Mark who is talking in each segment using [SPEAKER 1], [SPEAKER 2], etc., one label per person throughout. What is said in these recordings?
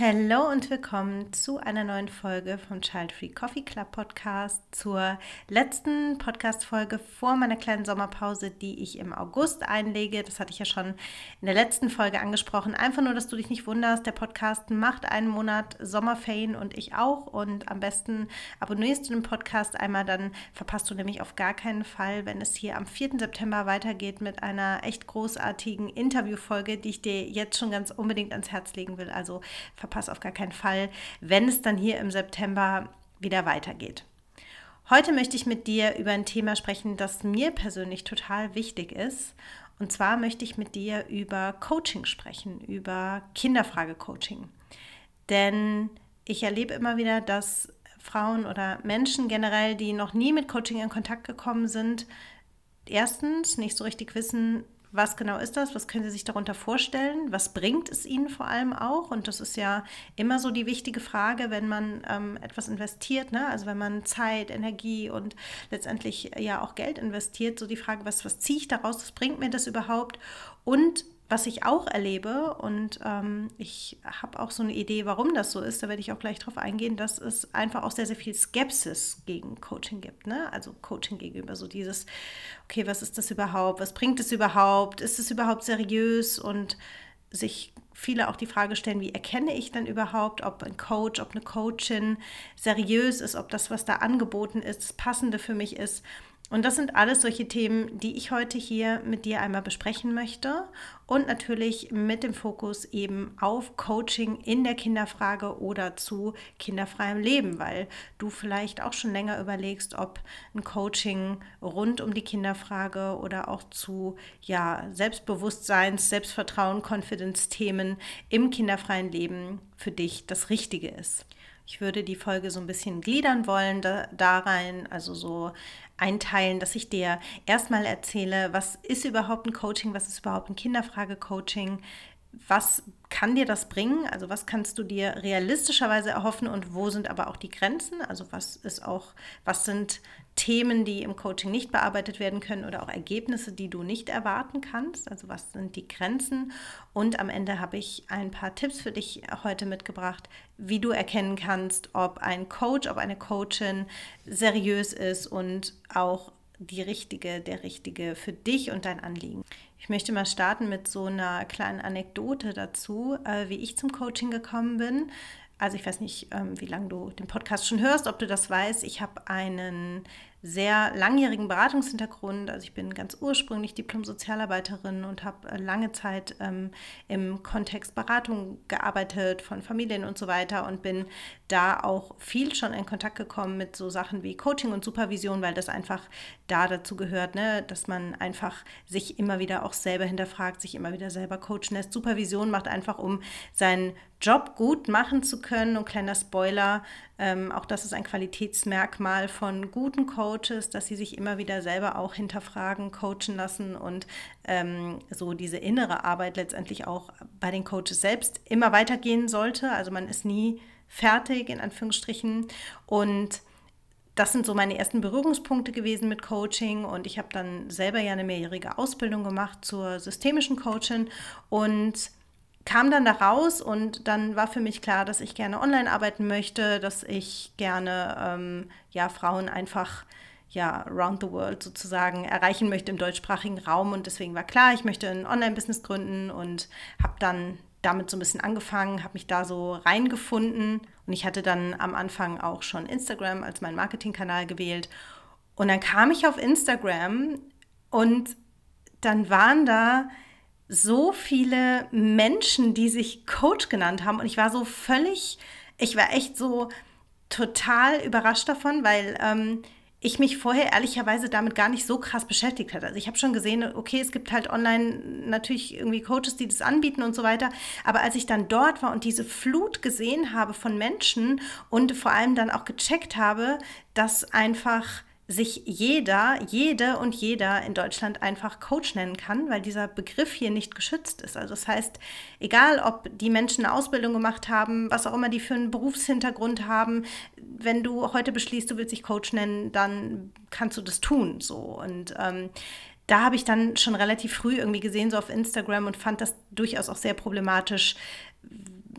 [SPEAKER 1] Hallo und willkommen zu einer neuen Folge vom Child Free Coffee Club Podcast, zur letzten Podcast-Folge vor meiner kleinen Sommerpause, die ich im August einlege. Das hatte ich ja schon in der letzten Folge angesprochen. Einfach nur, dass du dich nicht wunderst, der Podcast macht einen Monat Sommerferien und ich auch. Und am besten abonnierst du den Podcast einmal, dann verpasst du nämlich auf gar keinen Fall, wenn es hier am 4. September weitergeht mit einer echt großartigen Interviewfolge, die ich dir jetzt schon ganz unbedingt ans Herz legen will. Also verpasse auf gar keinen Fall, wenn es dann hier im September wieder weitergeht. Heute möchte ich mit dir über ein Thema sprechen, das mir persönlich total wichtig ist. Und zwar möchte ich mit dir über Coaching sprechen, über Kinderfrage-Coaching. Denn ich erlebe immer wieder, dass Frauen oder Menschen generell, die noch nie mit Coaching in Kontakt gekommen sind, erstens nicht so richtig wissen, was genau ist das? Was können Sie sich darunter vorstellen? Was bringt es Ihnen vor allem auch? Und das ist ja immer so die wichtige Frage, wenn man ähm, etwas investiert, ne? also wenn man Zeit, Energie und letztendlich ja auch Geld investiert, so die Frage, was, was ziehe ich daraus? Was bringt mir das überhaupt? Und was ich auch erlebe, und ähm, ich habe auch so eine Idee, warum das so ist, da werde ich auch gleich drauf eingehen, dass es einfach auch sehr, sehr viel Skepsis gegen Coaching gibt. Ne? Also Coaching gegenüber so dieses, okay, was ist das überhaupt? Was bringt es überhaupt? Ist es überhaupt seriös? Und sich viele auch die Frage stellen, wie erkenne ich dann überhaupt, ob ein Coach, ob eine Coachin seriös ist, ob das, was da angeboten ist, das Passende für mich ist. Und das sind alles solche Themen, die ich heute hier mit dir einmal besprechen möchte und natürlich mit dem Fokus eben auf Coaching in der Kinderfrage oder zu kinderfreiem Leben, weil du vielleicht auch schon länger überlegst, ob ein Coaching rund um die Kinderfrage oder auch zu ja, Selbstbewusstseins, Selbstvertrauen, Confidence-Themen im kinderfreien Leben für dich das Richtige ist. Ich würde die Folge so ein bisschen gliedern wollen da, da rein, also so einteilen, dass ich dir erstmal erzähle, was ist überhaupt ein Coaching, was ist überhaupt ein Kinderfrage-Coaching, was kann dir das bringen? Also was kannst du dir realistischerweise erhoffen und wo sind aber auch die Grenzen? Also was ist auch, was sind Themen, die im Coaching nicht bearbeitet werden können oder auch Ergebnisse, die du nicht erwarten kannst? Also was sind die Grenzen? Und am Ende habe ich ein paar Tipps für dich heute mitgebracht, wie du erkennen kannst, ob ein Coach, ob eine Coachin seriös ist und auch die richtige, der richtige für dich und dein Anliegen. Ich möchte mal starten mit so einer kleinen Anekdote dazu, äh, wie ich zum Coaching gekommen bin. Also ich weiß nicht, ähm, wie lange du den Podcast schon hörst, ob du das weißt. Ich habe einen sehr langjährigen Beratungshintergrund. Also ich bin ganz ursprünglich Diplom-Sozialarbeiterin und habe äh, lange Zeit ähm, im Kontext Beratung gearbeitet von Familien und so weiter und bin da auch viel schon in Kontakt gekommen mit so Sachen wie Coaching und Supervision, weil das einfach da dazu gehört, ne, dass man einfach sich immer wieder auch selber hinterfragt, sich immer wieder selber coachen lässt. Supervision macht einfach, um seinen Job gut machen zu können. Und kleiner Spoiler, ähm, auch das ist ein Qualitätsmerkmal von guten Coaches, dass sie sich immer wieder selber auch hinterfragen, coachen lassen und ähm, so diese innere Arbeit letztendlich auch bei den Coaches selbst immer weitergehen sollte. Also man ist nie fertig, in Anführungsstrichen. Und das sind so meine ersten Berührungspunkte gewesen mit Coaching und ich habe dann selber ja eine mehrjährige Ausbildung gemacht zur systemischen Coachin und kam dann da raus und dann war für mich klar, dass ich gerne online arbeiten möchte, dass ich gerne ähm, ja Frauen einfach ja around the world sozusagen erreichen möchte im deutschsprachigen Raum und deswegen war klar, ich möchte ein Online-Business gründen und habe dann damit so ein bisschen angefangen, habe mich da so reingefunden und ich hatte dann am Anfang auch schon Instagram als meinen Marketingkanal gewählt. Und dann kam ich auf Instagram und dann waren da so viele Menschen, die sich Coach genannt haben und ich war so völlig, ich war echt so total überrascht davon, weil ähm, ich mich vorher ehrlicherweise damit gar nicht so krass beschäftigt hatte. Also ich habe schon gesehen, okay, es gibt halt online natürlich irgendwie Coaches, die das anbieten und so weiter. Aber als ich dann dort war und diese Flut gesehen habe von Menschen und vor allem dann auch gecheckt habe, dass einfach sich jeder, jede und jeder in Deutschland einfach Coach nennen kann, weil dieser Begriff hier nicht geschützt ist. Also das heißt, egal ob die Menschen eine Ausbildung gemacht haben, was auch immer die für einen Berufshintergrund haben, wenn du heute beschließt, du willst dich Coach nennen, dann kannst du das tun. So und ähm, da habe ich dann schon relativ früh irgendwie gesehen, so auf Instagram und fand das durchaus auch sehr problematisch,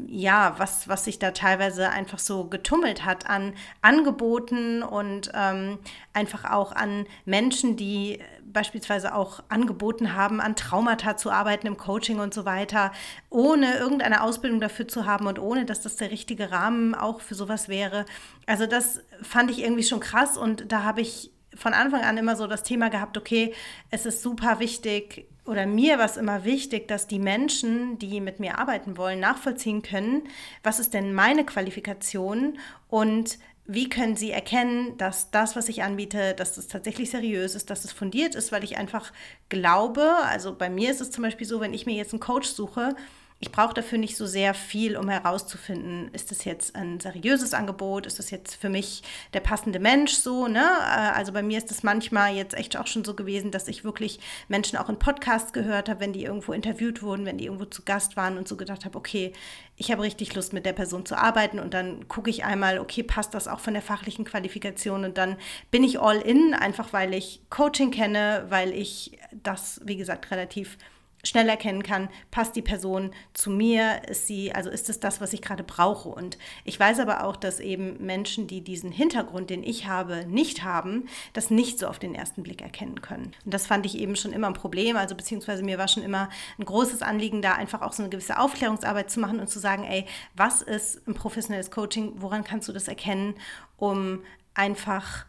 [SPEAKER 1] ja, was, was sich da teilweise einfach so getummelt hat an Angeboten und ähm, einfach auch an Menschen, die beispielsweise auch angeboten haben, an Traumata zu arbeiten im Coaching und so weiter, ohne irgendeine Ausbildung dafür zu haben und ohne, dass das der richtige Rahmen auch für sowas wäre. Also das fand ich irgendwie schon krass und da habe ich von Anfang an immer so das Thema gehabt, okay, es ist super wichtig, oder mir war es immer wichtig, dass die Menschen, die mit mir arbeiten wollen, nachvollziehen können, was ist denn meine Qualifikation und wie können sie erkennen, dass das, was ich anbiete, dass das tatsächlich seriös ist, dass es fundiert ist, weil ich einfach glaube, also bei mir ist es zum Beispiel so, wenn ich mir jetzt einen Coach suche, ich brauche dafür nicht so sehr viel, um herauszufinden, ist das jetzt ein seriöses Angebot, ist das jetzt für mich der passende Mensch so, ne? Äh, also bei mir ist es manchmal jetzt echt auch schon so gewesen, dass ich wirklich Menschen auch in Podcasts gehört habe, wenn die irgendwo interviewt wurden, wenn die irgendwo zu Gast waren und so gedacht habe, okay, ich habe richtig Lust mit der Person zu arbeiten und dann gucke ich einmal, okay, passt das auch von der fachlichen Qualifikation und dann bin ich all in, einfach weil ich Coaching kenne, weil ich das, wie gesagt, relativ schnell erkennen kann, passt die Person zu mir, ist sie, also ist es das, was ich gerade brauche. Und ich weiß aber auch, dass eben Menschen, die diesen Hintergrund, den ich habe, nicht haben, das nicht so auf den ersten Blick erkennen können. Und das fand ich eben schon immer ein Problem, also beziehungsweise mir war schon immer ein großes Anliegen, da einfach auch so eine gewisse Aufklärungsarbeit zu machen und zu sagen, ey, was ist ein professionelles Coaching, woran kannst du das erkennen, um einfach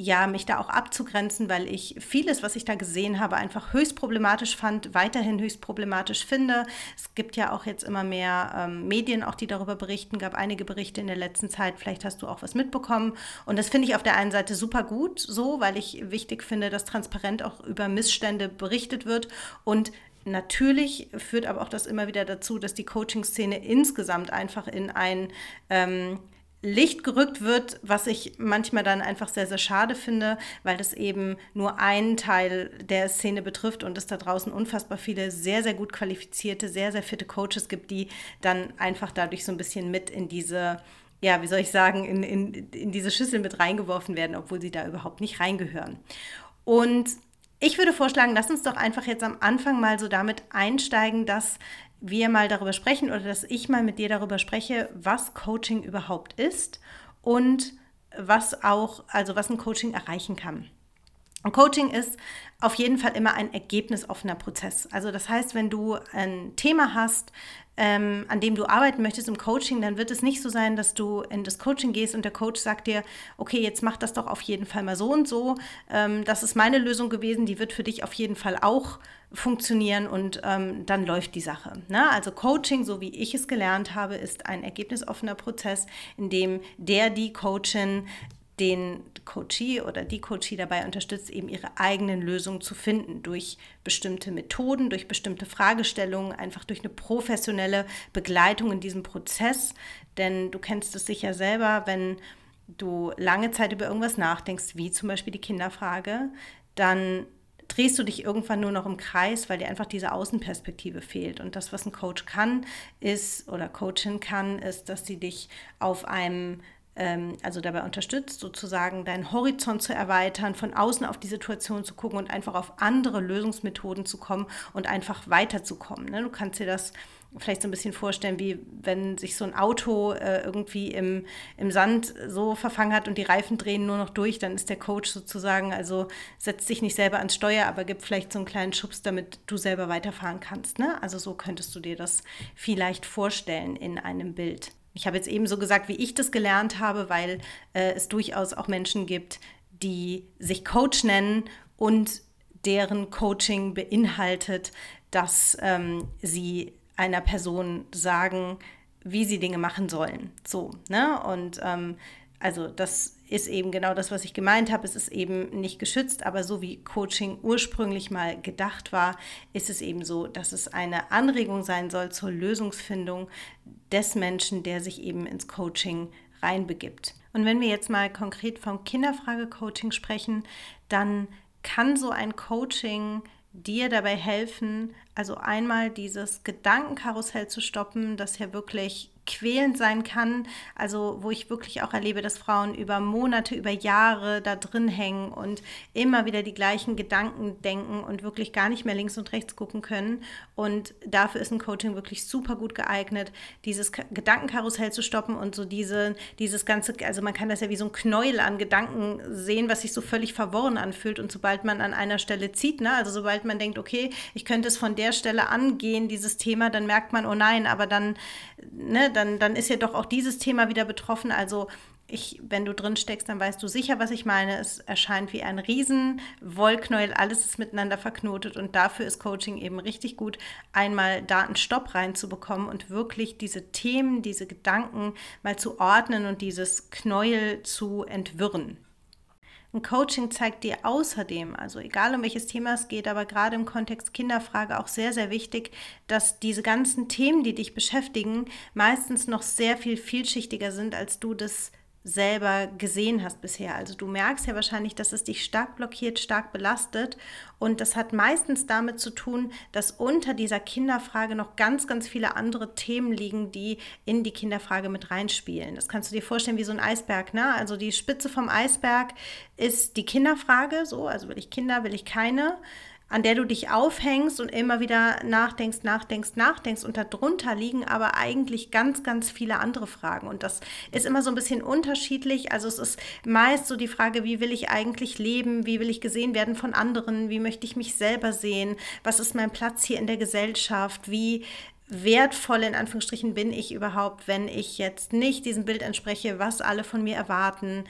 [SPEAKER 1] ja, mich da auch abzugrenzen, weil ich vieles, was ich da gesehen habe, einfach höchst problematisch fand, weiterhin höchst problematisch finde. Es gibt ja auch jetzt immer mehr ähm, Medien, auch die darüber berichten, gab einige Berichte in der letzten Zeit, vielleicht hast du auch was mitbekommen. Und das finde ich auf der einen Seite super gut so, weil ich wichtig finde, dass transparent auch über Missstände berichtet wird und Natürlich führt aber auch das immer wieder dazu, dass die Coaching-Szene insgesamt einfach in ein ähm, Licht gerückt wird, was ich manchmal dann einfach sehr, sehr schade finde, weil das eben nur einen Teil der Szene betrifft und es da draußen unfassbar viele sehr, sehr gut qualifizierte, sehr, sehr fitte Coaches gibt, die dann einfach dadurch so ein bisschen mit in diese, ja, wie soll ich sagen, in, in, in diese Schüssel mit reingeworfen werden, obwohl sie da überhaupt nicht reingehören. Und ich würde vorschlagen, lass uns doch einfach jetzt am Anfang mal so damit einsteigen, dass wir mal darüber sprechen oder dass ich mal mit dir darüber spreche, was Coaching überhaupt ist und was auch, also was ein Coaching erreichen kann. Und Coaching ist auf jeden Fall immer ein ergebnisoffener Prozess. Also das heißt, wenn du ein Thema hast, ähm, an dem du arbeiten möchtest im Coaching, dann wird es nicht so sein, dass du in das Coaching gehst und der Coach sagt dir, okay, jetzt mach das doch auf jeden Fall mal so und so. Ähm, das ist meine Lösung gewesen, die wird für dich auf jeden Fall auch funktionieren und ähm, dann läuft die Sache. Ne? Also Coaching, so wie ich es gelernt habe, ist ein ergebnisoffener Prozess, in dem der, die Coachin den Coachee oder die Coachee dabei unterstützt, eben ihre eigenen Lösungen zu finden durch bestimmte Methoden, durch bestimmte Fragestellungen, einfach durch eine professionelle Begleitung in diesem Prozess. Denn du kennst es sicher selber, wenn du lange Zeit über irgendwas nachdenkst, wie zum Beispiel die Kinderfrage, dann drehst du dich irgendwann nur noch im Kreis, weil dir einfach diese Außenperspektive fehlt. Und das, was ein Coach kann, ist oder Coachin kann, ist, dass sie dich auf einem also dabei unterstützt, sozusagen deinen Horizont zu erweitern, von außen auf die Situation zu gucken und einfach auf andere Lösungsmethoden zu kommen und einfach weiterzukommen. Ne? Du kannst dir das vielleicht so ein bisschen vorstellen, wie wenn sich so ein Auto äh, irgendwie im, im Sand so verfangen hat und die Reifen drehen nur noch durch, dann ist der Coach sozusagen, also setzt sich nicht selber ans Steuer, aber gibt vielleicht so einen kleinen Schubs, damit du selber weiterfahren kannst. Ne? Also so könntest du dir das vielleicht vorstellen in einem Bild. Ich habe jetzt eben so gesagt, wie ich das gelernt habe, weil äh, es durchaus auch Menschen gibt, die sich Coach nennen und deren Coaching beinhaltet, dass ähm, sie einer Person sagen, wie sie Dinge machen sollen. So, ne? Und ähm, also das ist eben genau das, was ich gemeint habe. Es ist eben nicht geschützt, aber so wie Coaching ursprünglich mal gedacht war, ist es eben so, dass es eine Anregung sein soll zur Lösungsfindung des Menschen, der sich eben ins Coaching reinbegibt. Und wenn wir jetzt mal konkret vom Kinderfrage-Coaching sprechen, dann kann so ein Coaching dir dabei helfen, also einmal dieses Gedankenkarussell zu stoppen, das ja wirklich quälend sein kann. Also wo ich wirklich auch erlebe, dass Frauen über Monate, über Jahre da drin hängen und immer wieder die gleichen Gedanken denken und wirklich gar nicht mehr links und rechts gucken können. Und dafür ist ein Coaching wirklich super gut geeignet, dieses Gedankenkarussell zu stoppen und so diese, dieses ganze, also man kann das ja wie so ein Knäuel an Gedanken sehen, was sich so völlig verworren anfühlt. Und sobald man an einer Stelle zieht, ne, also sobald man denkt, okay, ich könnte es von der Stelle angehen, dieses Thema, dann merkt man, oh nein, aber dann, ne, dann, dann ist ja doch auch dieses Thema wieder betroffen. Also ich, wenn du drin steckst, dann weißt du sicher, was ich meine. Es erscheint wie ein riesen Wollknäuel, alles ist miteinander verknotet und dafür ist Coaching eben richtig gut, einmal da einen Stopp reinzubekommen und wirklich diese Themen, diese Gedanken mal zu ordnen und dieses Knäuel zu entwirren. Ein Coaching zeigt dir außerdem, also egal um welches Thema es geht, aber gerade im Kontext Kinderfrage auch sehr, sehr wichtig, dass diese ganzen Themen, die dich beschäftigen, meistens noch sehr viel vielschichtiger sind, als du das selber gesehen hast bisher. Also du merkst ja wahrscheinlich, dass es dich stark blockiert, stark belastet. Und das hat meistens damit zu tun, dass unter dieser Kinderfrage noch ganz, ganz viele andere Themen liegen, die in die Kinderfrage mit reinspielen. Das kannst du dir vorstellen wie so ein Eisberg. Ne? Also die Spitze vom Eisberg ist die Kinderfrage. So, also will ich Kinder, will ich keine an der du dich aufhängst und immer wieder nachdenkst, nachdenkst, nachdenkst. Und darunter liegen aber eigentlich ganz, ganz viele andere Fragen. Und das ist immer so ein bisschen unterschiedlich. Also es ist meist so die Frage, wie will ich eigentlich leben? Wie will ich gesehen werden von anderen? Wie möchte ich mich selber sehen? Was ist mein Platz hier in der Gesellschaft? Wie wertvoll in Anführungsstrichen bin ich überhaupt, wenn ich jetzt nicht diesem Bild entspreche, was alle von mir erwarten?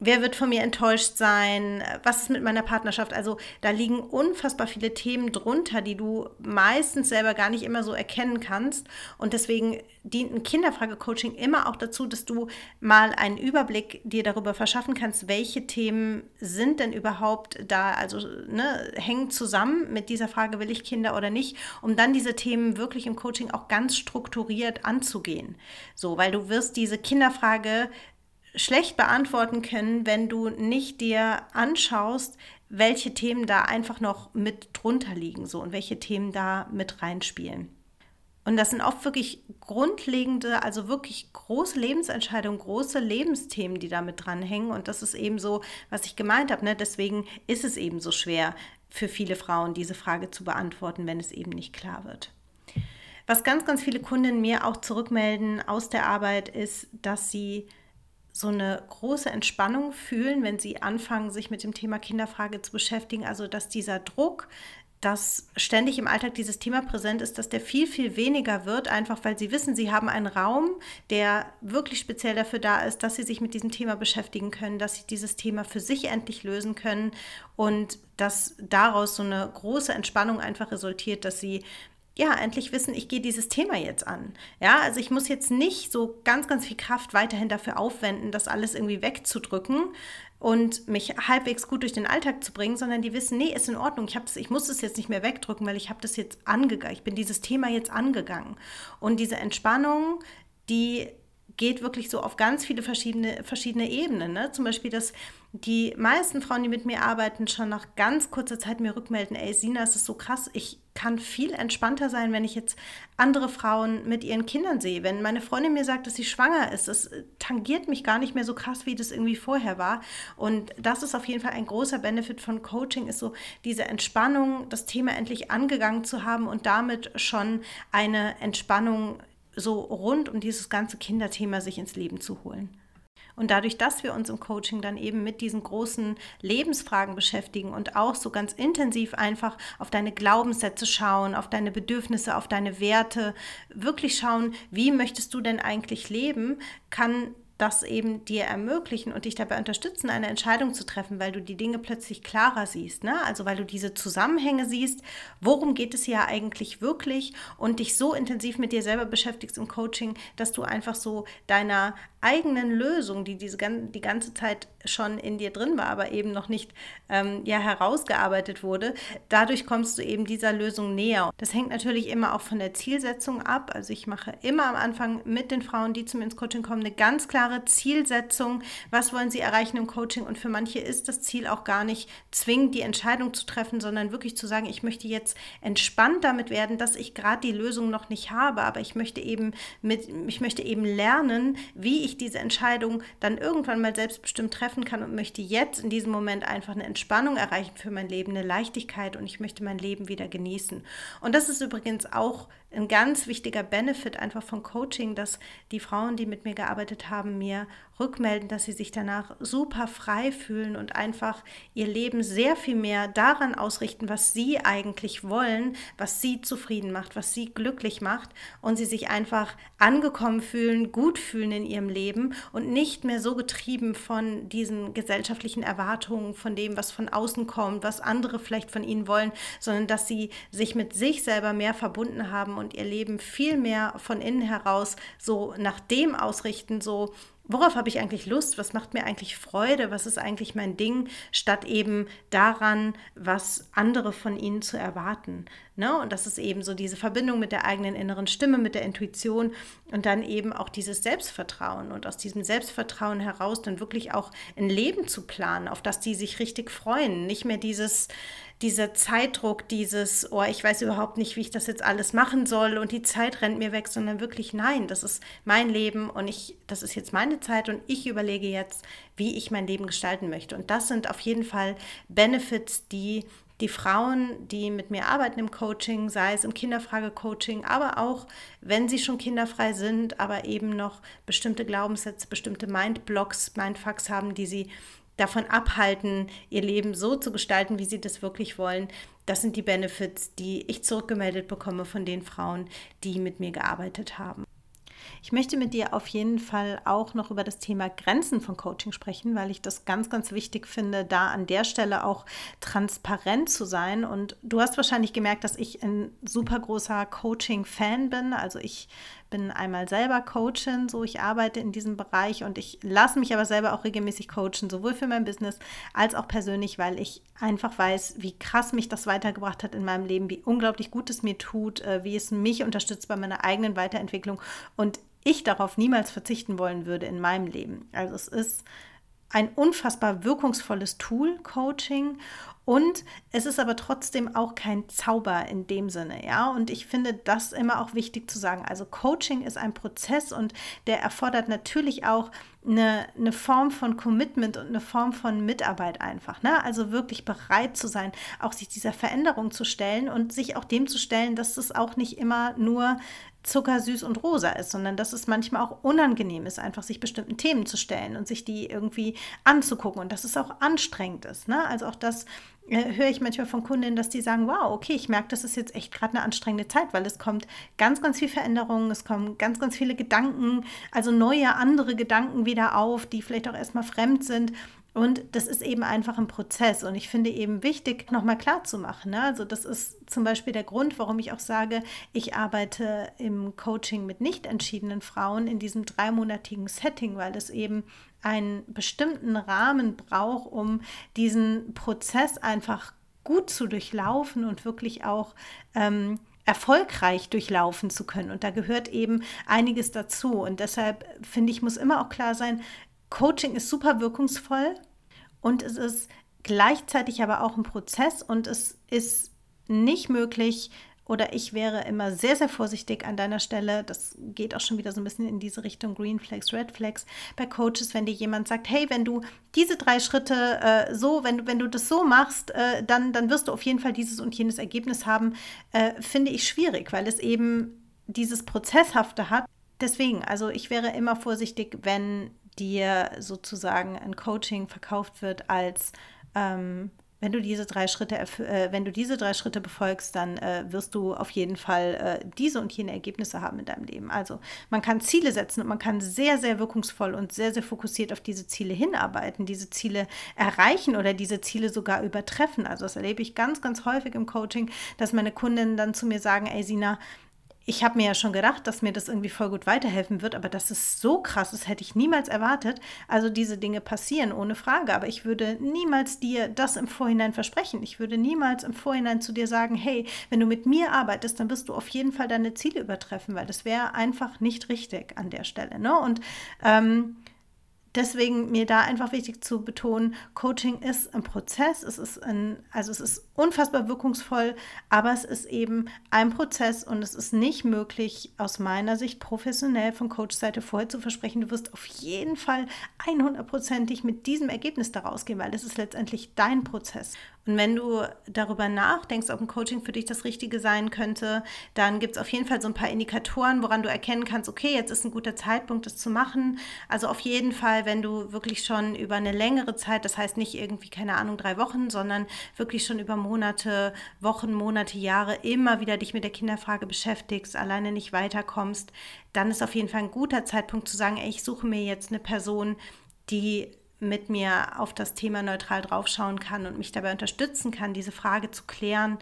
[SPEAKER 1] Wer wird von mir enttäuscht sein? Was ist mit meiner Partnerschaft? Also da liegen unfassbar viele Themen drunter, die du meistens selber gar nicht immer so erkennen kannst. Und deswegen dient ein Kinderfrage-Coaching immer auch dazu, dass du mal einen Überblick dir darüber verschaffen kannst, welche Themen sind denn überhaupt da, also ne, hängen zusammen mit dieser Frage, will ich Kinder oder nicht, um dann diese Themen wirklich im Coaching auch ganz strukturiert anzugehen. So, weil du wirst diese Kinderfrage schlecht beantworten können, wenn du nicht dir anschaust, welche Themen da einfach noch mit drunter liegen so und welche Themen da mit reinspielen. Und das sind oft wirklich grundlegende, also wirklich große Lebensentscheidungen, große Lebensthemen, die da mit dranhängen. Und das ist eben so, was ich gemeint habe. Ne? Deswegen ist es eben so schwer für viele Frauen, diese Frage zu beantworten, wenn es eben nicht klar wird. Was ganz, ganz viele Kunden mir auch zurückmelden aus der Arbeit ist, dass sie so eine große Entspannung fühlen, wenn sie anfangen, sich mit dem Thema Kinderfrage zu beschäftigen. Also dass dieser Druck, dass ständig im Alltag dieses Thema präsent ist, dass der viel, viel weniger wird, einfach weil sie wissen, sie haben einen Raum, der wirklich speziell dafür da ist, dass sie sich mit diesem Thema beschäftigen können, dass sie dieses Thema für sich endlich lösen können und dass daraus so eine große Entspannung einfach resultiert, dass sie ja, endlich wissen, ich gehe dieses Thema jetzt an. Ja, also ich muss jetzt nicht so ganz, ganz viel Kraft weiterhin dafür aufwenden, das alles irgendwie wegzudrücken und mich halbwegs gut durch den Alltag zu bringen, sondern die wissen, nee, ist in Ordnung, ich, das, ich muss das jetzt nicht mehr wegdrücken, weil ich habe das jetzt angegangen, ich bin dieses Thema jetzt angegangen. Und diese Entspannung, die geht wirklich so auf ganz viele verschiedene, verschiedene Ebenen. Ne? Zum Beispiel, dass die meisten Frauen, die mit mir arbeiten, schon nach ganz kurzer Zeit mir rückmelden, ey, Sina, es ist so krass, ich kann viel entspannter sein, wenn ich jetzt andere Frauen mit ihren Kindern sehe. Wenn meine Freundin mir sagt, dass sie schwanger ist, das tangiert mich gar nicht mehr so krass, wie das irgendwie vorher war. Und das ist auf jeden Fall ein großer Benefit von Coaching, ist so diese Entspannung, das Thema endlich angegangen zu haben und damit schon eine Entspannung so rund um dieses ganze Kinderthema sich ins Leben zu holen. Und dadurch, dass wir uns im Coaching dann eben mit diesen großen Lebensfragen beschäftigen und auch so ganz intensiv einfach auf deine Glaubenssätze schauen, auf deine Bedürfnisse, auf deine Werte, wirklich schauen, wie möchtest du denn eigentlich leben, kann das eben dir ermöglichen und dich dabei unterstützen, eine Entscheidung zu treffen, weil du die Dinge plötzlich klarer siehst. Ne? Also weil du diese Zusammenhänge siehst, worum geht es ja eigentlich wirklich und dich so intensiv mit dir selber beschäftigst im Coaching, dass du einfach so deiner eigenen Lösung, die diese die ganze Zeit schon in dir drin war, aber eben noch nicht ähm, ja, herausgearbeitet wurde, dadurch kommst du eben dieser Lösung näher. Das hängt natürlich immer auch von der Zielsetzung ab. Also ich mache immer am Anfang mit den Frauen, die zu mir ins Coaching kommen, eine ganz klare Zielsetzung. Was wollen sie erreichen im Coaching? Und für manche ist das Ziel auch gar nicht zwingend die Entscheidung zu treffen, sondern wirklich zu sagen, ich möchte jetzt entspannt damit werden, dass ich gerade die Lösung noch nicht habe, aber ich möchte eben mit, ich möchte eben lernen, wie ich diese Entscheidung dann irgendwann mal selbstbestimmt treffen kann und möchte jetzt in diesem Moment einfach eine Entspannung erreichen für mein Leben, eine Leichtigkeit und ich möchte mein Leben wieder genießen. Und das ist übrigens auch ein ganz wichtiger Benefit einfach von Coaching, dass die Frauen, die mit mir gearbeitet haben, mir rückmelden, dass sie sich danach super frei fühlen und einfach ihr Leben sehr viel mehr daran ausrichten, was sie eigentlich wollen, was sie zufrieden macht, was sie glücklich macht und sie sich einfach angekommen fühlen, gut fühlen in ihrem Leben und nicht mehr so getrieben von diesen gesellschaftlichen Erwartungen, von dem, was von außen kommt, was andere vielleicht von ihnen wollen, sondern dass sie sich mit sich selber mehr verbunden haben und ihr Leben viel mehr von innen heraus so nach dem ausrichten, so worauf habe ich eigentlich Lust, was macht mir eigentlich Freude, was ist eigentlich mein Ding, statt eben daran, was andere von ihnen zu erwarten. Ne? Und das ist eben so diese Verbindung mit der eigenen inneren Stimme, mit der Intuition und dann eben auch dieses Selbstvertrauen und aus diesem Selbstvertrauen heraus dann wirklich auch ein Leben zu planen, auf das die sich richtig freuen. Nicht mehr dieses, dieser Zeitdruck, dieses, oh, ich weiß überhaupt nicht, wie ich das jetzt alles machen soll und die Zeit rennt mir weg, sondern wirklich, nein, das ist mein Leben und ich, das ist jetzt meine Zeit und ich überlege jetzt, wie ich mein Leben gestalten möchte. Und das sind auf jeden Fall Benefits, die die Frauen, die mit mir arbeiten im Coaching, sei es im Kinderfrage-Coaching, aber auch wenn sie schon kinderfrei sind, aber eben noch bestimmte Glaubenssätze, bestimmte Mindblocks, Mindfucks haben, die sie davon abhalten, ihr Leben so zu gestalten, wie sie das wirklich wollen. Das sind die Benefits, die ich zurückgemeldet bekomme von den Frauen, die mit mir gearbeitet haben. Ich möchte mit dir auf jeden Fall auch noch über das Thema Grenzen von Coaching sprechen, weil ich das ganz, ganz wichtig finde, da an der Stelle auch transparent zu sein. Und du hast wahrscheinlich gemerkt, dass ich ein super großer Coaching-Fan bin. Also ich bin einmal selber Coachin, so ich arbeite in diesem Bereich und ich lasse mich aber selber auch regelmäßig coachen, sowohl für mein Business als auch persönlich, weil ich einfach weiß, wie krass mich das weitergebracht hat in meinem Leben, wie unglaublich gut es mir tut, äh, wie es mich unterstützt bei meiner eigenen Weiterentwicklung und ich darauf niemals verzichten wollen würde in meinem Leben. Also es ist ein unfassbar wirkungsvolles Tool, Coaching. Und es ist aber trotzdem auch kein Zauber in dem Sinne, ja. Und ich finde das immer auch wichtig zu sagen. Also Coaching ist ein Prozess und der erfordert natürlich auch eine, eine Form von Commitment und eine Form von Mitarbeit einfach. Ne? Also wirklich bereit zu sein, auch sich dieser Veränderung zu stellen und sich auch dem zu stellen, dass es auch nicht immer nur zuckersüß und rosa ist, sondern dass es manchmal auch unangenehm ist, einfach sich bestimmten Themen zu stellen und sich die irgendwie anzugucken und dass es auch anstrengend ist. Ne? Also auch das äh, höre ich manchmal von Kundinnen, dass die sagen, wow, okay, ich merke, das ist jetzt echt gerade eine anstrengende Zeit, weil es kommt ganz, ganz viel Veränderung, es kommen ganz, ganz viele Gedanken, also neue, andere Gedanken wieder auf, die vielleicht auch erstmal fremd sind. Und das ist eben einfach ein Prozess. Und ich finde eben wichtig, nochmal klar zu machen. Ne? Also das ist zum Beispiel der Grund, warum ich auch sage, ich arbeite im Coaching mit nicht entschiedenen Frauen in diesem dreimonatigen Setting, weil es eben einen bestimmten Rahmen braucht, um diesen Prozess einfach gut zu durchlaufen und wirklich auch ähm, erfolgreich durchlaufen zu können. Und da gehört eben einiges dazu. Und deshalb finde ich, muss immer auch klar sein, Coaching ist super wirkungsvoll und es ist gleichzeitig aber auch ein Prozess und es ist nicht möglich, oder ich wäre immer sehr, sehr vorsichtig an deiner Stelle. Das geht auch schon wieder so ein bisschen in diese Richtung Green Flags, Red Flags bei Coaches, wenn dir jemand sagt, hey, wenn du diese drei Schritte äh, so, wenn, wenn du das so machst, äh, dann, dann wirst du auf jeden Fall dieses und jenes Ergebnis haben, äh, finde ich schwierig, weil es eben dieses Prozesshafte hat. Deswegen, also ich wäre immer vorsichtig, wenn dir sozusagen ein Coaching verkauft wird als ähm, wenn du diese drei Schritte, äh, wenn du diese drei Schritte befolgst, dann äh, wirst du auf jeden Fall äh, diese und jene Ergebnisse haben in deinem Leben. Also man kann Ziele setzen und man kann sehr, sehr wirkungsvoll und sehr, sehr fokussiert auf diese Ziele hinarbeiten, diese Ziele erreichen oder diese Ziele sogar übertreffen. Also das erlebe ich ganz, ganz häufig im Coaching, dass meine Kundinnen dann zu mir sagen, ey Sina, ich habe mir ja schon gedacht, dass mir das irgendwie voll gut weiterhelfen wird, aber das ist so krass, das hätte ich niemals erwartet. Also diese Dinge passieren ohne Frage, aber ich würde niemals dir das im Vorhinein versprechen. Ich würde niemals im Vorhinein zu dir sagen, hey, wenn du mit mir arbeitest, dann wirst du auf jeden Fall deine Ziele übertreffen, weil das wäre einfach nicht richtig an der Stelle. Ne? Und ähm, deswegen mir da einfach wichtig zu betonen, Coaching ist ein Prozess, es ist ein, also es ist unfassbar wirkungsvoll, aber es ist eben ein Prozess und es ist nicht möglich, aus meiner Sicht professionell von Coach-Seite vorher zu versprechen, du wirst auf jeden Fall 100%ig mit diesem Ergebnis daraus gehen, weil das ist letztendlich dein Prozess. Und wenn du darüber nachdenkst, ob ein Coaching für dich das Richtige sein könnte, dann gibt es auf jeden Fall so ein paar Indikatoren, woran du erkennen kannst, okay, jetzt ist ein guter Zeitpunkt, das zu machen. Also auf jeden Fall, wenn du wirklich schon über eine längere Zeit, das heißt nicht irgendwie, keine Ahnung, drei Wochen, sondern wirklich schon über Monate, Wochen, Monate, Jahre immer wieder dich mit der Kinderfrage beschäftigst, alleine nicht weiterkommst, dann ist auf jeden Fall ein guter Zeitpunkt zu sagen, ey, ich suche mir jetzt eine Person, die mit mir auf das Thema neutral draufschauen kann und mich dabei unterstützen kann, diese Frage zu klären,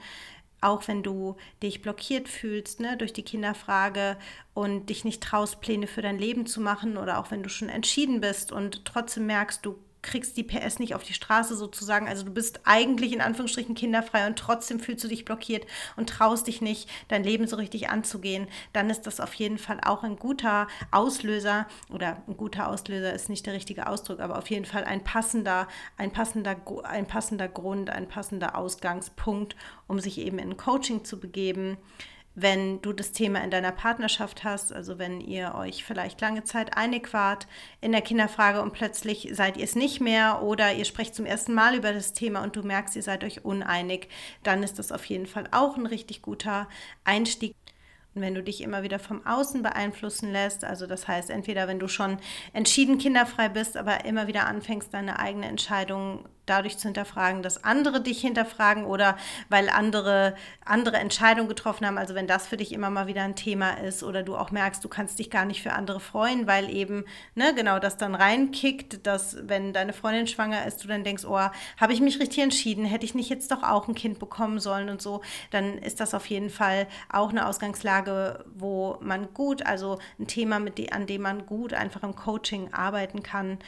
[SPEAKER 1] auch wenn du dich blockiert fühlst ne, durch die Kinderfrage und dich nicht traust, Pläne für dein Leben zu machen oder auch wenn du schon entschieden bist und trotzdem merkst, du kriegst die PS nicht auf die Straße sozusagen. Also du bist eigentlich in Anführungsstrichen kinderfrei und trotzdem fühlst du dich blockiert und traust dich nicht, dein Leben so richtig anzugehen. Dann ist das auf jeden Fall auch ein guter Auslöser oder ein guter Auslöser ist nicht der richtige Ausdruck, aber auf jeden Fall ein passender, ein passender, ein passender Grund, ein passender Ausgangspunkt, um sich eben in Coaching zu begeben wenn du das Thema in deiner Partnerschaft hast, also wenn ihr euch vielleicht lange Zeit einig wart in der Kinderfrage und plötzlich seid ihr es nicht mehr oder ihr sprecht zum ersten Mal über das Thema und du merkst, ihr seid euch uneinig, dann ist das auf jeden Fall auch ein richtig guter Einstieg. Und wenn du dich immer wieder vom Außen beeinflussen lässt, also das heißt, entweder wenn du schon entschieden kinderfrei bist, aber immer wieder anfängst, deine eigene Entscheidung dadurch zu hinterfragen, dass andere dich hinterfragen oder weil andere andere Entscheidungen getroffen haben. Also wenn das für dich immer mal wieder ein Thema ist oder du auch merkst, du kannst dich gar nicht für andere freuen, weil eben ne, genau das dann reinkickt, dass wenn deine Freundin schwanger ist, du dann denkst, oh, habe ich mich richtig entschieden, hätte ich nicht jetzt doch auch ein Kind bekommen sollen und so, dann ist das auf jeden Fall auch eine Ausgangslage, wo man gut, also ein Thema, mit de an dem man gut einfach im Coaching arbeiten kann.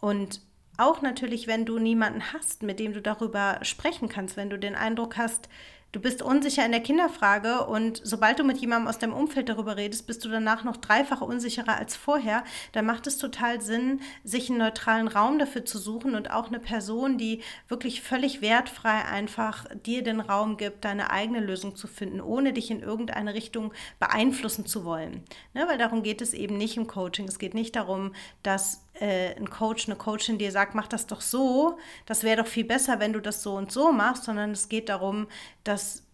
[SPEAKER 1] Und auch natürlich, wenn du niemanden hast, mit dem du darüber sprechen kannst, wenn du den Eindruck hast, Du bist unsicher in der Kinderfrage und sobald du mit jemandem aus deinem Umfeld darüber redest, bist du danach noch dreifach unsicherer als vorher. Da macht es total Sinn, sich einen neutralen Raum dafür zu suchen und auch eine Person, die wirklich völlig wertfrei einfach dir den Raum gibt, deine eigene Lösung zu finden, ohne dich in irgendeine Richtung beeinflussen zu wollen. Ne, weil darum geht es eben nicht im Coaching. Es geht nicht darum, dass äh, ein Coach, eine Coachin dir sagt, mach das doch so, das wäre doch viel besser, wenn du das so und so machst, sondern es geht darum, dass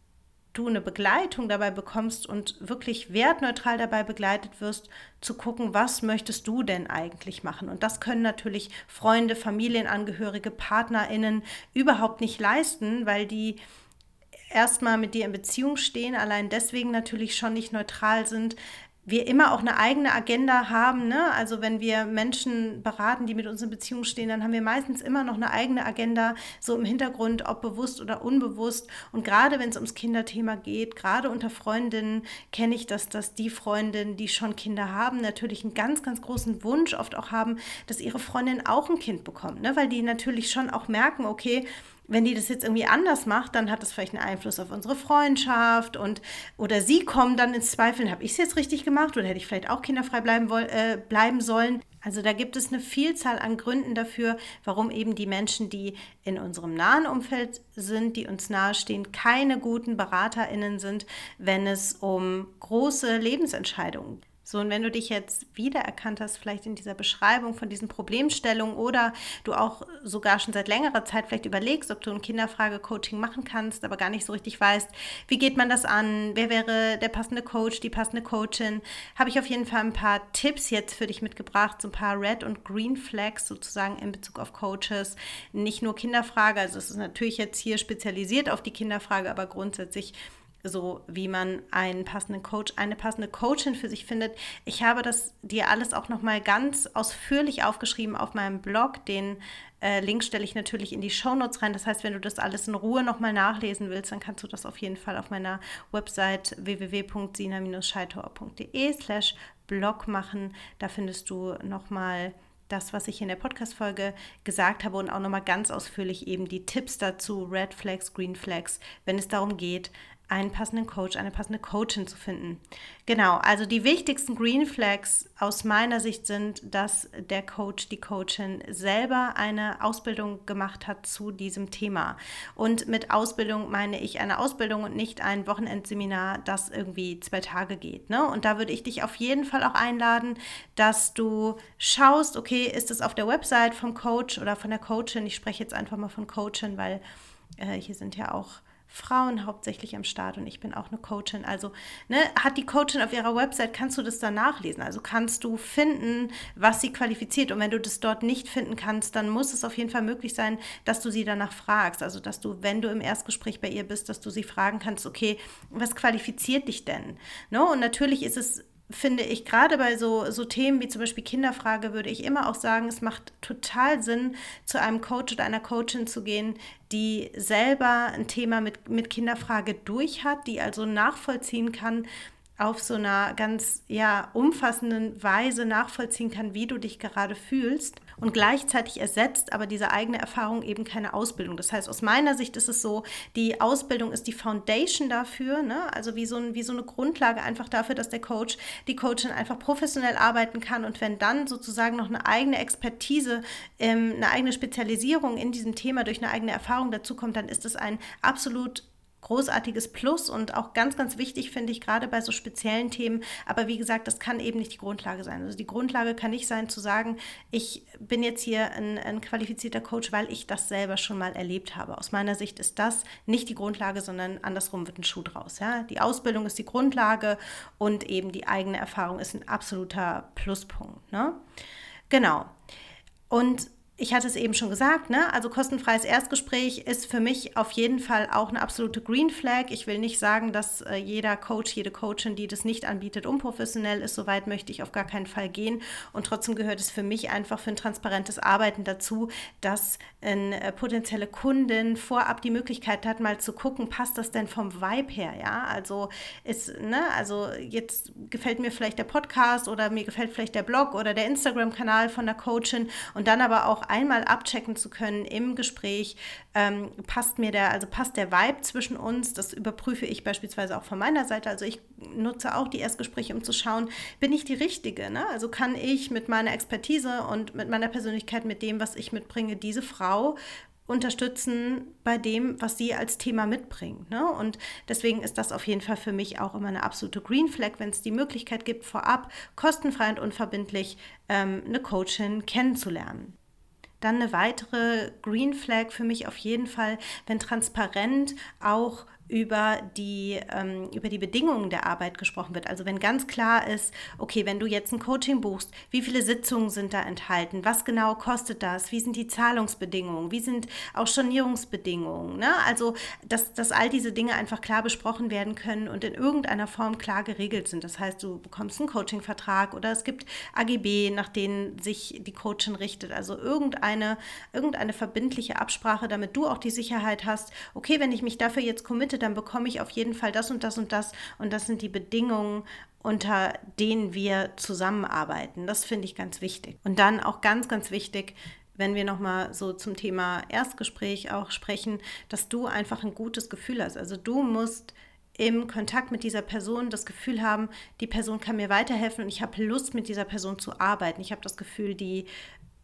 [SPEAKER 1] du eine Begleitung dabei bekommst und wirklich wertneutral dabei begleitet wirst, zu gucken, was möchtest du denn eigentlich machen. Und das können natürlich Freunde, Familienangehörige, Partnerinnen überhaupt nicht leisten, weil die erstmal mit dir in Beziehung stehen, allein deswegen natürlich schon nicht neutral sind, wir immer auch eine eigene Agenda haben. Ne? Also wenn wir Menschen beraten, die mit uns in Beziehung stehen, dann haben wir meistens immer noch eine eigene Agenda, so im Hintergrund, ob bewusst oder unbewusst. Und gerade wenn es ums Kinderthema geht, gerade unter Freundinnen kenne ich das, dass die Freundinnen, die schon Kinder haben, natürlich einen ganz, ganz großen Wunsch oft auch haben, dass ihre Freundin auch ein Kind bekommt. Ne? Weil die natürlich schon auch merken, okay, wenn die das jetzt irgendwie anders macht, dann hat das vielleicht einen Einfluss auf unsere Freundschaft und oder sie kommen dann ins Zweifeln, habe ich es jetzt richtig gemacht oder hätte ich vielleicht auch kinderfrei bleiben, äh, bleiben sollen. Also da gibt es eine Vielzahl an Gründen dafür, warum eben die Menschen, die in unserem nahen Umfeld sind, die uns nahestehen, keine guten Beraterinnen sind, wenn es um große Lebensentscheidungen geht. So, und wenn du dich jetzt wiedererkannt hast, vielleicht in dieser Beschreibung von diesen Problemstellungen oder du auch sogar schon seit längerer Zeit vielleicht überlegst, ob du ein Kinderfrage-Coaching machen kannst, aber gar nicht so richtig weißt, wie geht man das an, wer wäre der passende Coach, die passende Coachin, habe ich auf jeden Fall ein paar Tipps jetzt für dich mitgebracht, so ein paar Red- und Green Flags sozusagen in Bezug auf Coaches. Nicht nur Kinderfrage, also es ist natürlich jetzt hier spezialisiert auf die Kinderfrage, aber grundsätzlich so wie man einen passenden Coach, eine passende Coachin für sich findet. Ich habe das dir alles auch nochmal ganz ausführlich aufgeschrieben auf meinem Blog. Den äh, Link stelle ich natürlich in die Shownotes rein. Das heißt, wenn du das alles in Ruhe nochmal nachlesen willst, dann kannst du das auf jeden Fall auf meiner Website www.sina-scheithauer.de slash Blog machen. Da findest du nochmal das, was ich in der Podcast-Folge gesagt habe und auch nochmal ganz ausführlich eben die Tipps dazu, Red Flags, Green Flags, wenn es darum geht, einen passenden Coach, eine passende Coachin zu finden. Genau, also die wichtigsten Green Flags aus meiner Sicht sind, dass der Coach, die Coachin selber eine Ausbildung gemacht hat zu diesem Thema. Und mit Ausbildung meine ich eine Ausbildung und nicht ein Wochenendseminar, das irgendwie zwei Tage geht. Ne? Und da würde ich dich auf jeden Fall auch einladen, dass du schaust, okay, ist es auf der Website vom Coach oder von der Coachin? Ich spreche jetzt einfach mal von Coachin, weil äh, hier sind ja auch Frauen hauptsächlich am Start und ich bin auch eine Coachin. Also ne, hat die Coachin auf ihrer Website, kannst du das da nachlesen. Also kannst du finden, was sie qualifiziert. Und wenn du das dort nicht finden kannst, dann muss es auf jeden Fall möglich sein, dass du sie danach fragst. Also dass du, wenn du im Erstgespräch bei ihr bist, dass du sie fragen kannst, okay, was qualifiziert dich denn? Ne? Und natürlich ist es finde ich, gerade bei so, so Themen wie zum Beispiel Kinderfrage, würde ich immer auch sagen, es macht total Sinn, zu einem Coach oder einer Coachin zu gehen, die selber ein Thema mit, mit Kinderfrage durch hat, die also nachvollziehen kann, auf so einer ganz ja, umfassenden Weise nachvollziehen kann, wie du dich gerade fühlst. Und gleichzeitig ersetzt aber diese eigene Erfahrung eben keine Ausbildung. Das heißt, aus meiner Sicht ist es so, die Ausbildung ist die Foundation dafür, ne? also wie so, ein, wie so eine Grundlage einfach dafür, dass der Coach, die Coachin einfach professionell arbeiten kann. Und wenn dann sozusagen noch eine eigene Expertise, ähm, eine eigene Spezialisierung in diesem Thema durch eine eigene Erfahrung dazu kommt, dann ist es ein absolut großartiges Plus und auch ganz, ganz wichtig, finde ich, gerade bei so speziellen Themen. Aber wie gesagt, das kann eben nicht die Grundlage sein. Also die Grundlage kann nicht sein zu sagen, ich bin jetzt hier ein, ein qualifizierter Coach, weil ich das selber schon mal erlebt habe. Aus meiner Sicht ist das nicht die Grundlage, sondern andersrum wird ein Schuh draus. Ja? Die Ausbildung ist die Grundlage und eben die eigene Erfahrung ist ein absoluter Pluspunkt. Ne? Genau. Und ich hatte es eben schon gesagt, ne? also kostenfreies Erstgespräch ist für mich auf jeden Fall auch eine absolute Green Flag. Ich will nicht sagen, dass äh, jeder Coach, jede Coachin, die das nicht anbietet, unprofessionell ist. Soweit möchte ich auf gar keinen Fall gehen. Und trotzdem gehört es für mich einfach für ein transparentes Arbeiten dazu, dass eine äh, potenzielle Kundin vorab die Möglichkeit hat, mal zu gucken, passt das denn vom Vibe her? Ja, also ist, ne, also jetzt gefällt mir vielleicht der Podcast oder mir gefällt vielleicht der Blog oder der Instagram-Kanal von der Coachin und dann aber auch einmal abchecken zu können im Gespräch, ähm, passt mir der, also passt der Vibe zwischen uns, das überprüfe ich beispielsweise auch von meiner Seite. Also ich nutze auch die Erstgespräche, um zu schauen, bin ich die Richtige? Ne? Also kann ich mit meiner Expertise und mit meiner Persönlichkeit, mit dem, was ich mitbringe, diese Frau unterstützen bei dem, was sie als Thema mitbringt. Ne? Und deswegen ist das auf jeden Fall für mich auch immer eine absolute Green Flag, wenn es die Möglichkeit gibt, vorab kostenfrei und unverbindlich ähm, eine Coachin kennenzulernen. Dann eine weitere Green Flag für mich auf jeden Fall, wenn transparent auch über die, ähm, über die Bedingungen der Arbeit gesprochen wird. Also wenn ganz klar ist, okay, wenn du jetzt ein Coaching buchst, wie viele Sitzungen sind da enthalten, was genau kostet das, wie sind die Zahlungsbedingungen, wie sind auch Stornierungsbedingungen. Ne? Also dass, dass all diese Dinge einfach klar besprochen werden können und in irgendeiner Form klar geregelt sind. Das heißt, du bekommst einen Coachingvertrag oder es gibt AGB, nach denen sich die Coachin richtet. Also irgendeine, irgendeine verbindliche Absprache, damit du auch die Sicherheit hast, okay, wenn ich mich dafür jetzt committe, möchte, dann bekomme ich auf jeden Fall das und das und das. Und das sind die Bedingungen, unter denen wir zusammenarbeiten. Das finde ich ganz wichtig. Und dann auch ganz, ganz wichtig, wenn wir nochmal so zum Thema Erstgespräch auch sprechen, dass du einfach ein gutes Gefühl hast. Also du musst im Kontakt mit dieser Person das Gefühl haben, die Person kann mir weiterhelfen und ich habe Lust, mit dieser Person zu arbeiten. Ich habe das Gefühl, die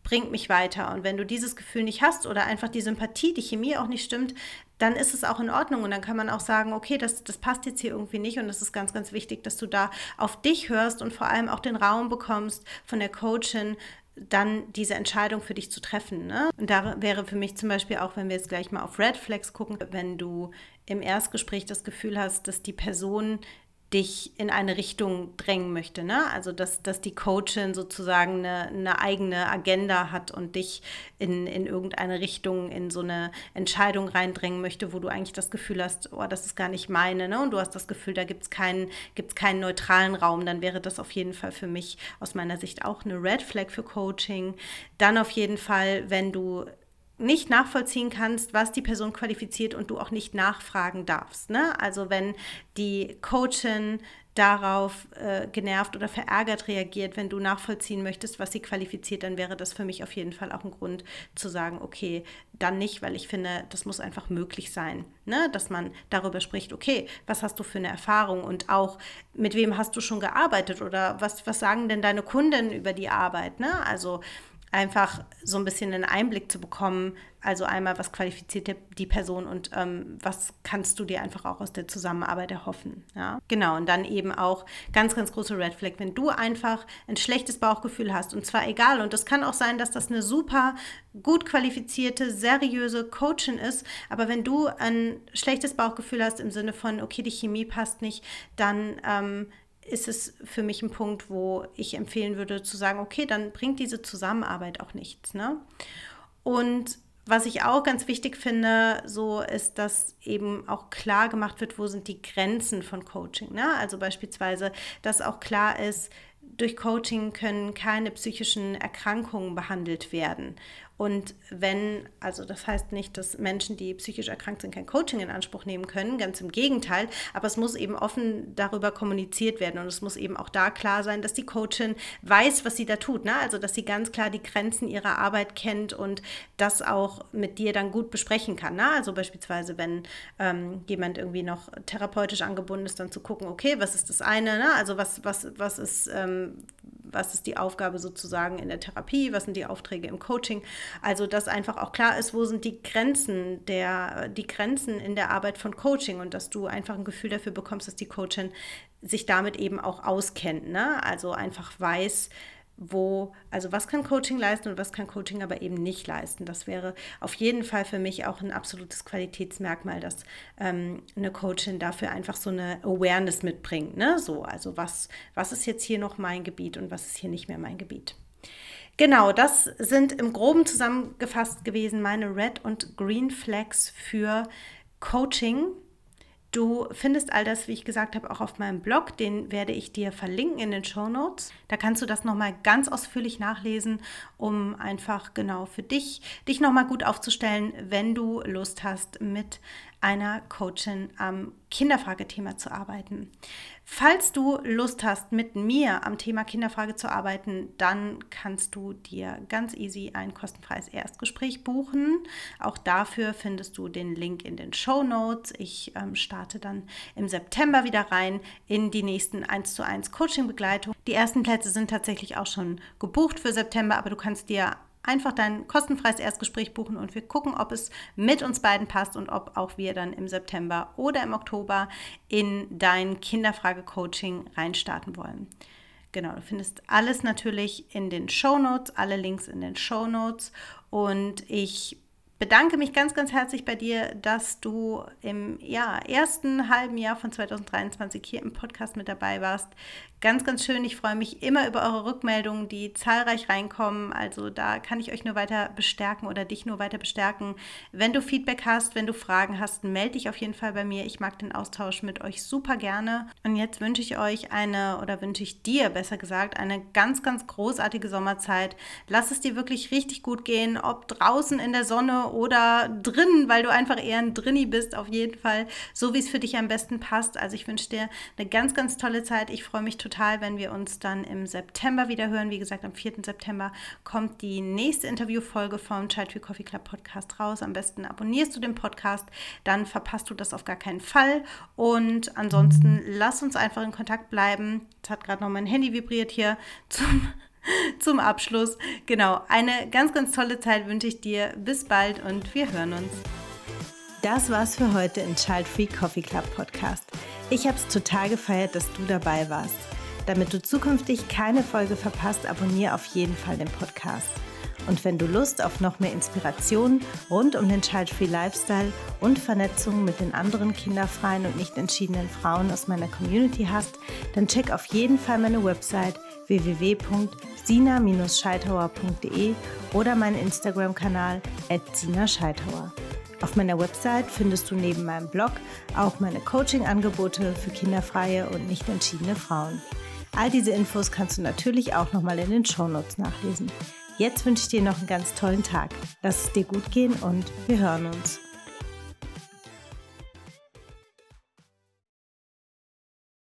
[SPEAKER 1] bringt mich weiter. Und wenn du dieses Gefühl nicht hast oder einfach die Sympathie, die Chemie auch nicht stimmt, dann ist es auch in Ordnung. Und dann kann man auch sagen, okay, das, das passt jetzt hier irgendwie nicht. Und es ist ganz, ganz wichtig, dass du da auf dich hörst und vor allem auch den Raum bekommst von der Coachin, dann diese Entscheidung für dich zu treffen. Ne? Und da wäre für mich zum Beispiel auch, wenn wir jetzt gleich mal auf Red Flags gucken, wenn du im Erstgespräch das Gefühl hast, dass die Person dich in eine Richtung drängen möchte. Ne? Also, dass, dass die Coachin sozusagen eine, eine eigene Agenda hat und dich in, in irgendeine Richtung, in so eine Entscheidung reindrängen möchte, wo du eigentlich das Gefühl hast, oh, das ist gar nicht meine. Ne? Und du hast das Gefühl, da gibt es keinen, gibt's keinen neutralen Raum. Dann wäre das auf jeden Fall für mich aus meiner Sicht auch eine Red Flag für Coaching. Dann auf jeden Fall, wenn du nicht nachvollziehen kannst, was die Person qualifiziert und du auch nicht nachfragen darfst. Ne? Also wenn die Coachin darauf äh, genervt oder verärgert reagiert, wenn du nachvollziehen möchtest, was sie qualifiziert, dann wäre das für mich auf jeden Fall auch ein Grund zu sagen, okay, dann nicht, weil ich finde, das muss einfach möglich sein, ne? dass man darüber spricht, okay, was hast du für eine Erfahrung und auch mit wem hast du schon gearbeitet oder was, was sagen denn deine Kunden über die Arbeit? Ne? Also einfach so ein bisschen einen Einblick zu bekommen. Also einmal, was qualifiziert die Person und ähm, was kannst du dir einfach auch aus der Zusammenarbeit erhoffen. Ja? Genau, und dann eben auch ganz, ganz große Red Flag, wenn du einfach ein schlechtes Bauchgefühl hast und zwar egal, und es kann auch sein, dass das eine super gut qualifizierte, seriöse Coachin ist, aber wenn du ein schlechtes Bauchgefühl hast im Sinne von, okay, die Chemie passt nicht, dann ähm, ist es für mich ein Punkt, wo ich empfehlen würde zu sagen, okay, dann bringt diese Zusammenarbeit auch nichts. Ne? Und was ich auch ganz wichtig finde, so ist, dass eben auch klar gemacht wird, wo sind die Grenzen von Coaching. Ne? Also beispielsweise, dass auch klar ist, durch Coaching können keine psychischen Erkrankungen behandelt werden. Und wenn, also das heißt nicht, dass Menschen, die psychisch erkrankt sind, kein Coaching in Anspruch nehmen können, ganz im Gegenteil, aber es muss eben offen darüber kommuniziert werden und es muss eben auch da klar sein, dass die Coachin weiß, was sie da tut, ne? also dass sie ganz klar die Grenzen ihrer Arbeit kennt und das auch mit dir dann gut besprechen kann. Ne? Also beispielsweise, wenn ähm, jemand irgendwie noch therapeutisch angebunden ist, dann zu gucken, okay, was ist das eine, ne? also was, was, was ist, ähm, was ist die Aufgabe sozusagen in der Therapie, was sind die Aufträge im Coaching. Also, dass einfach auch klar ist, wo sind die Grenzen der, die Grenzen in der Arbeit von Coaching und dass du einfach ein Gefühl dafür bekommst, dass die Coachin sich damit eben auch auskennt. Ne? Also einfach weiß, wo, also was kann Coaching leisten und was kann Coaching aber eben nicht leisten. Das wäre auf jeden Fall für mich auch ein absolutes Qualitätsmerkmal, dass ähm, eine Coachin dafür einfach so eine Awareness mitbringt. Ne? So, also was, was ist jetzt hier noch mein Gebiet und was ist hier nicht mehr mein Gebiet. Genau, das sind im groben zusammengefasst gewesen meine Red und Green Flags für Coaching. Du findest all das, wie ich gesagt habe, auch auf meinem Blog. Den werde ich dir verlinken in den Show Notes. Da kannst du das nochmal ganz ausführlich nachlesen, um einfach genau für dich, dich nochmal gut aufzustellen, wenn du Lust hast, mit einer Coachin am Kinderfragethema zu arbeiten. Falls du Lust hast, mit mir am Thema Kinderfrage zu arbeiten, dann kannst du dir ganz easy ein kostenfreies Erstgespräch buchen. Auch dafür findest du den Link in den Show Notes. Ich ähm, starte dann im September wieder rein in die nächsten 1 zu 1 Coaching-Begleitung. Die ersten Plätze sind tatsächlich auch schon gebucht für September, aber du kannst dir einfach dein kostenfreies Erstgespräch buchen und wir gucken, ob es mit uns beiden passt und ob auch wir dann im September oder im Oktober in dein Kinderfrage-Coaching reinstarten wollen. Genau, du findest alles natürlich in den Show Notes, alle Links in den Show Notes und ich bedanke mich ganz, ganz herzlich bei dir, dass du im ja, ersten halben Jahr von 2023 hier im Podcast mit dabei warst. Ganz, ganz schön. Ich freue mich immer über eure Rückmeldungen, die zahlreich reinkommen. Also da kann ich euch nur weiter bestärken oder dich nur weiter bestärken. Wenn du Feedback hast, wenn du Fragen hast, melde dich auf jeden Fall bei mir. Ich mag den Austausch mit euch super gerne. Und jetzt wünsche ich euch eine oder wünsche ich dir besser gesagt eine ganz, ganz großartige Sommerzeit. Lass es dir wirklich richtig gut gehen, ob draußen in der Sonne oder drinnen, weil du einfach eher ein Drinni bist, auf jeden Fall, so wie es für dich am besten passt. Also ich wünsche dir eine ganz, ganz tolle Zeit. Ich freue mich total total, wenn wir uns dann im September wieder hören. Wie gesagt, am 4. September kommt die nächste Interviewfolge vom Child Free Coffee Club Podcast raus. Am besten abonnierst du den Podcast, dann verpasst du das auf gar keinen Fall. Und ansonsten lass uns einfach in Kontakt bleiben. Jetzt hat gerade noch mein Handy vibriert hier zum zum Abschluss. Genau, eine ganz, ganz tolle Zeit wünsche ich dir. Bis bald und wir hören uns. Das war's für heute im Child Free Coffee Club Podcast. Ich habe es total gefeiert, dass du dabei warst. Damit du zukünftig keine Folge verpasst, abonniere auf jeden Fall den Podcast. Und wenn du Lust auf noch mehr Inspiration rund um den Child-Free Lifestyle und Vernetzung mit den anderen kinderfreien und nicht entschiedenen Frauen aus meiner Community hast, dann check auf jeden Fall meine Website www.sina-scheithauer.de oder meinen Instagram-Kanal @sina-scheithauer. Auf meiner Website findest du neben meinem Blog auch meine Coaching-Angebote für kinderfreie und nicht entschiedene Frauen. All diese Infos kannst du natürlich auch nochmal in den Shownotes nachlesen. Jetzt wünsche ich dir noch einen ganz tollen Tag. Lass es dir gut gehen und wir hören uns.